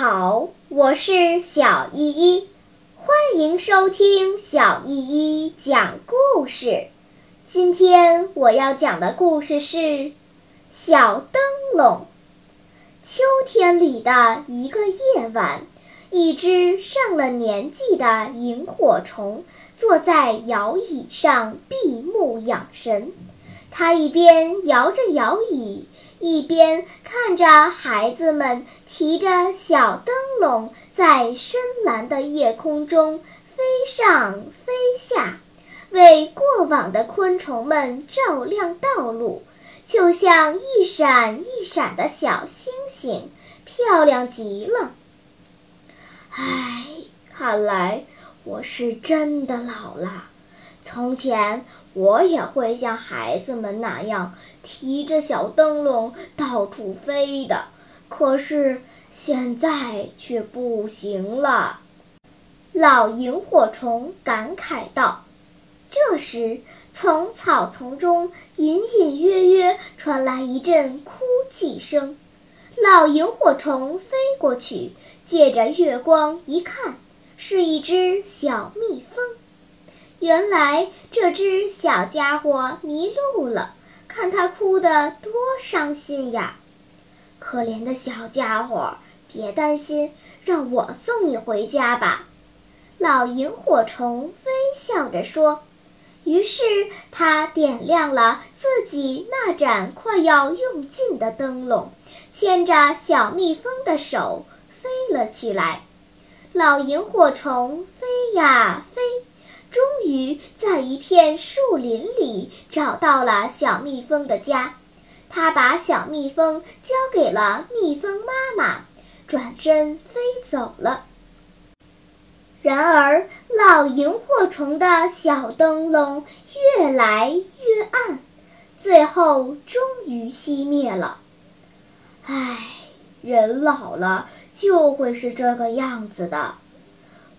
好，我是小依依，欢迎收听小依依讲故事。今天我要讲的故事是《小灯笼》。秋天里的一个夜晚，一只上了年纪的萤火虫坐在摇椅上闭目养神。它一边摇着摇椅。一边看着孩子们提着小灯笼在深蓝的夜空中飞上飞下，为过往的昆虫们照亮道路，就像一闪一闪的小星星，漂亮极了。唉，看来我是真的老了。从前。我也会像孩子们那样提着小灯笼到处飞的，可是现在却不行了。老萤火虫感慨道。这时，从草丛中隐隐约约传来一阵哭泣声。老萤火虫飞过去，借着月光一看，是一只小蜜蜂。原来这只小家伙迷路了，看它哭得多伤心呀！可怜的小家伙，别担心，让我送你回家吧。”老萤火虫微笑着说。于是他点亮了自己那盏快要用尽的灯笼，牵着小蜜蜂的手飞了起来。老萤火虫飞呀飞。终于在一片树林里找到了小蜜蜂的家，他把小蜜蜂交给了蜜蜂妈妈，转身飞走了。然而，老萤火虫的小灯笼越来越暗，最后终于熄灭了。唉，人老了就会是这个样子的。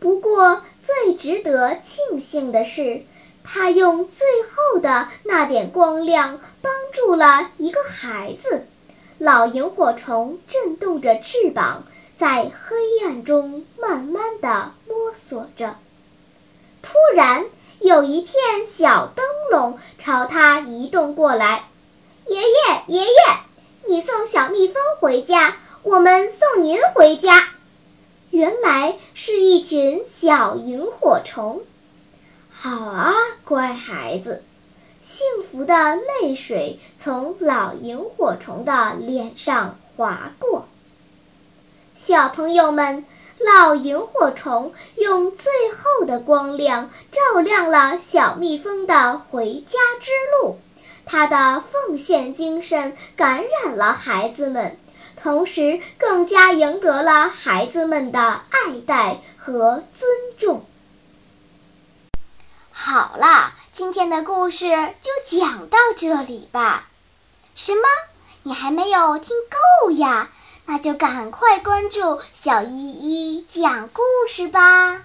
不过，最值得庆幸的是，他用最后的那点光亮帮助了一个孩子。老萤火虫震动着翅膀，在黑暗中慢慢地摸索着。突然，有一片小灯笼朝他移动过来。爷爷，爷爷，你送小蜜蜂回家，我们送您回家。原来是一群小萤火虫，好啊，乖孩子！幸福的泪水从老萤火虫的脸上划过。小朋友们，老萤火虫用最后的光亮照亮了小蜜蜂的回家之路，它的奉献精神感染了孩子们。同时，更加赢得了孩子们的爱戴和尊重。好啦，今天的故事就讲到这里吧。什么？你还没有听够呀？那就赶快关注小依依讲故事吧。